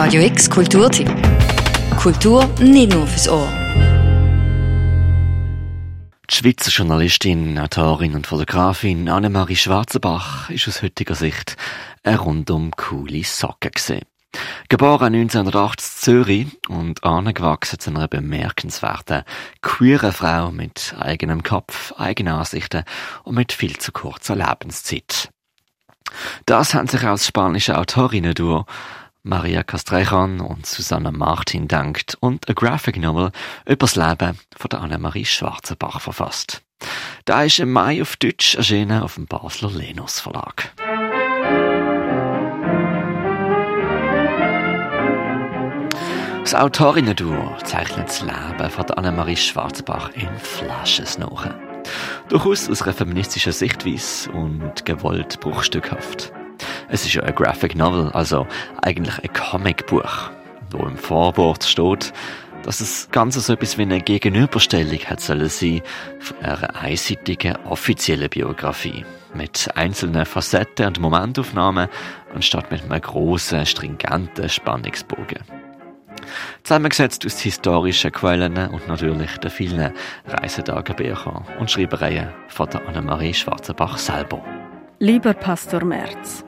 Radio X Kulturtipp. Kultur nicht nur fürs Ohr. Die Schweizer Journalistin, Autorin und Fotografin Annemarie Schwarzenbach ist aus heutiger Sicht eine rundum coole Socke gesehen. Geboren 1980 in Zürich und angewachsen zu einer bemerkenswerten, queeren Frau mit eigenem Kopf, eigenen Ansichten und mit viel zu kurzer Lebenszeit. Das haben sich als spanische Autorinnen-Duo Maria Castrejan und Susanna Martin dankt und a Graphic Novel über das Leben von der Annemarie Schwarzenbach verfasst. Da ist im Mai auf Deutsch erschienen auf dem Basler Lenus Verlag. Das Autorinnen-Duo zeichnet das Leben von Annemarie Schwarzbach in Flasches nach. Durchaus aus einer feministischen Sichtweise und gewollt bruchstückhaft. Es ist ja ein Graphic Novel, also eigentlich ein Comicbuch, wo im Vorwort steht, dass es ganz so etwas wie eine Gegenüberstellung hat sollen sein von einer einseitigen offiziellen Biografie mit einzelnen Facetten und Momentaufnahmen anstatt mit einem großen, stringenten Spannungsbogen. Zusammengesetzt aus historischen Quellen und natürlich den vielen Reisetagebüchern und Schreibereien von der Annemarie Schwarzenbach selber. Lieber Pastor Merz,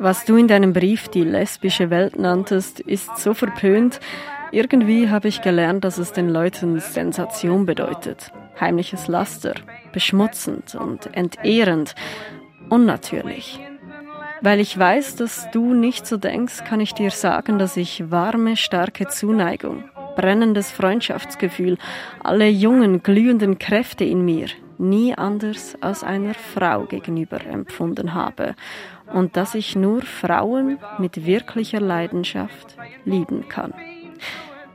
was du in deinem Brief die lesbische Welt nanntest, ist so verpönt. Irgendwie habe ich gelernt, dass es den Leuten Sensation bedeutet. Heimliches Laster, beschmutzend und entehrend, unnatürlich. Weil ich weiß, dass du nicht so denkst, kann ich dir sagen, dass ich warme, starke Zuneigung, brennendes Freundschaftsgefühl, alle jungen, glühenden Kräfte in mir nie anders als einer Frau gegenüber empfunden habe und dass ich nur Frauen mit wirklicher Leidenschaft lieben kann.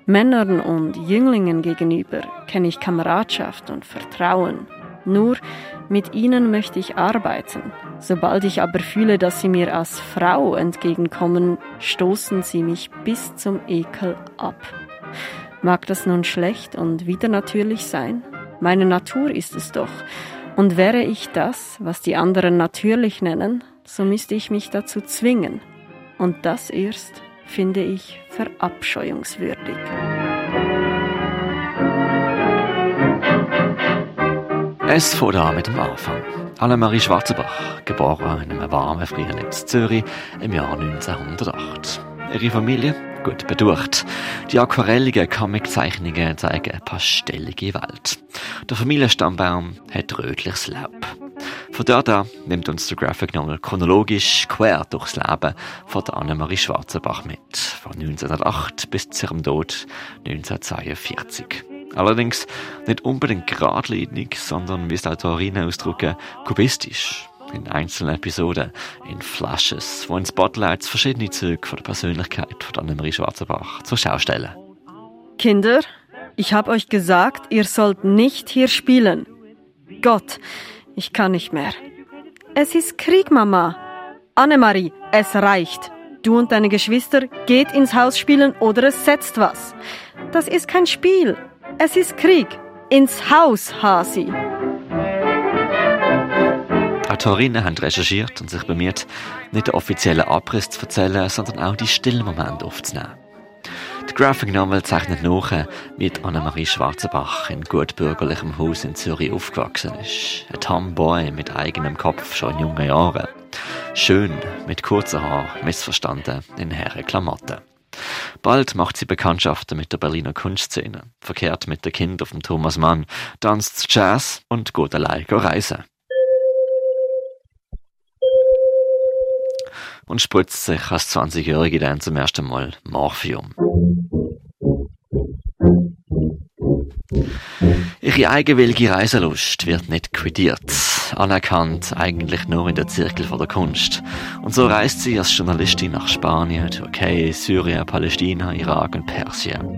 Männern und Jünglingen gegenüber kenne ich Kameradschaft und Vertrauen. Nur mit ihnen möchte ich arbeiten. Sobald ich aber fühle, dass sie mir als Frau entgegenkommen, stoßen sie mich bis zum Ekel ab. Mag das nun schlecht und wieder natürlich sein? Meine Natur ist es doch. Und wäre ich das, was die anderen natürlich nennen, so müsste ich mich dazu zwingen. Und das erst finde ich verabscheuungswürdig. Es fängt an mit dem Anfang. Annemarie Schwarzenbach, geboren in einem warmen Frühling in Zürich im Jahr 1908. Ihre Familie gut beducht. Die aquarelligen Comiczeichnungen zeigen eine pastellige Welt. Der Familienstammbaum hat rötliches Laub. Von dort an nimmt uns der Graphic Novel chronologisch quer durchs Leben von Annemarie Schwarzenbach mit, von 1908 bis zu ihrem Tod 1942. Allerdings nicht unbedingt geradlinig, sondern, wie es die Autorinnen ausdrücken, kubistisch in einzelnen Episoden, in Flashes, wo in Spotlights verschiedene Züge von der Persönlichkeit von Annemarie Schwarzenbach zur Schau stellen. Kinder, ich habe euch gesagt, ihr sollt nicht hier spielen. Gott, ich kann nicht mehr. Es ist Krieg, Mama. Annemarie, es reicht. Du und deine Geschwister geht ins Haus spielen oder es setzt was. Das ist kein Spiel. Es ist Krieg. Ins Haus, Hasi. Autorinnen haben recherchiert und sich bemüht, nicht den offiziellen Abriss zu erzählen, sondern auch die stillen Momente aufzunehmen. Die Graphic Novel zeichnet nach, wie Annemarie Schwarzenbach in gut bürgerlichem Haus in Zürich aufgewachsen ist. Ein Tomboy mit eigenem Kopf schon in jungen Jahren. Schön, mit kurzen Haaren, missverstanden, in herren Klamotten. Bald macht sie Bekanntschaften mit der Berliner Kunstszene, verkehrt mit der Kind auf dem Thomas Mann, tanzt Jazz und geht allein reisen. Und spritzt sich als 20-Jährige dann zum ersten Mal Morphium. Ihre eigenwillige Reiselust wird nicht quittiert, anerkannt eigentlich nur in der Zirkel von der Kunst. Und so reist sie als Journalistin nach Spanien, Türkei, Syrien, Palästina, Irak und Persien.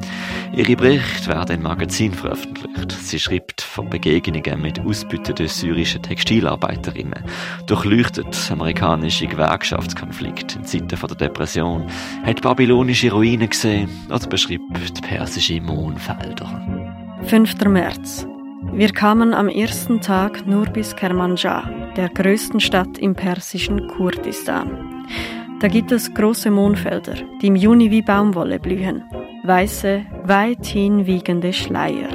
Ihre Berichte werden in Magazinen veröffentlicht. Sie schreibt von Begegnungen mit ausbütenden syrischen Textilarbeiterinnen, durchleuchtet amerikanische Gewerkschaftskonflikte in Zeiten der Depression, hat babylonische Ruinen gesehen oder beschreibt persische Mondfelder. 5. März. Wir kamen am ersten Tag nur bis Kermanjah, der größten Stadt im persischen Kurdistan. Da gibt es große Mondfelder, die im Juni wie Baumwolle blühen, weiße, weit hinwiegende Schleier.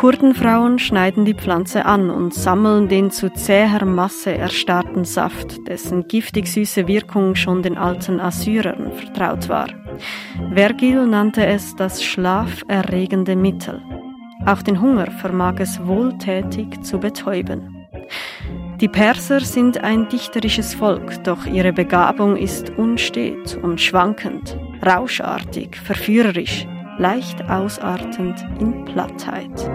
Kurdenfrauen schneiden die Pflanze an und sammeln den zu zäher Masse erstarrten Saft, dessen giftig süße Wirkung schon den alten Assyrern vertraut war. Vergil nannte es das schlaferregende Mittel. Auch den Hunger vermag es wohltätig zu betäuben. Die Perser sind ein dichterisches Volk, doch ihre Begabung ist unstet und schwankend, rauschartig, verführerisch, leicht ausartend in Plattheit.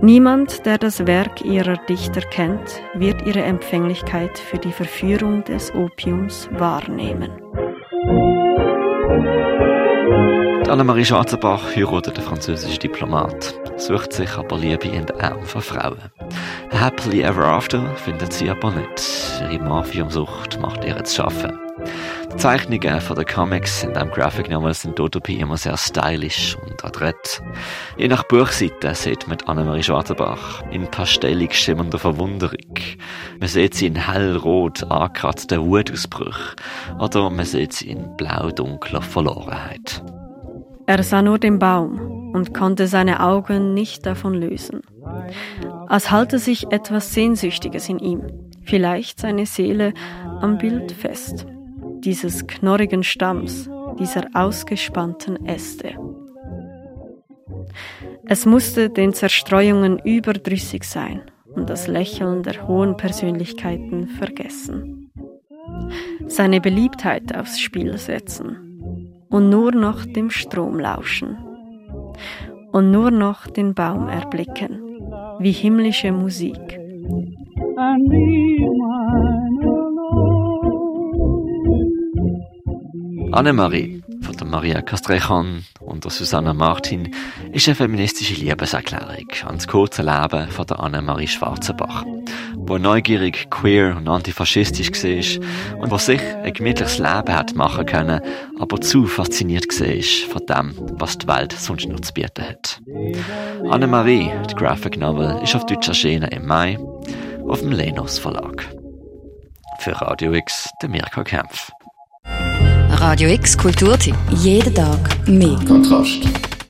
Niemand, der das Werk ihrer Dichter kennt, wird ihre Empfänglichkeit für die Verführung des Opiums wahrnehmen. Annemarie Schwarzenbach heiratet den französischen Diplomat, sucht sich aber Liebe in den Armen von Frauen. Happily Ever After findet sie aber nicht. Ihre Mafiumsucht macht ihr zu schaffen. Die Zeichnungen von den Comics in dem Graphic Novel sind dabei immer sehr stylisch und adrett. Je nach Buchseite sieht man Annemarie Schwarzenbach in pastellig schimmernder Verwunderung. Man sieht sie in hellrot angekratzten Wutausbrüchen oder man sieht sie in blau-dunkler Verlorenheit. Er sah nur den Baum und konnte seine Augen nicht davon lösen. Als halte sich etwas Sehnsüchtiges in ihm, vielleicht seine Seele am Bild fest, dieses knorrigen Stamms, dieser ausgespannten Äste. Es musste den Zerstreuungen überdrüssig sein und das Lächeln der hohen Persönlichkeiten vergessen. Seine Beliebtheit aufs Spiel setzen und nur noch dem Strom lauschen und nur noch den Baum erblicken, wie himmlische Musik. Annemarie von der Maria Castrechan und der Susanna Martin ist eine feministische Liebeserklärung an das kurze Leben von der Annemarie Schwarzenbach wo neugierig, queer und antifaschistisch war und was sich ein gemütliches Leben hat machen können, aber zu fasziniert war von dem, was die Welt sonst noch zu bieten hat. Annemarie, die Graphic Novel, ist auf Deutsch erschienen im Mai auf dem Lenos Verlag. Für Radio X, der Mirko Kempf. Radio X Kulturtipp. Jeden Tag mehr. Kontrast.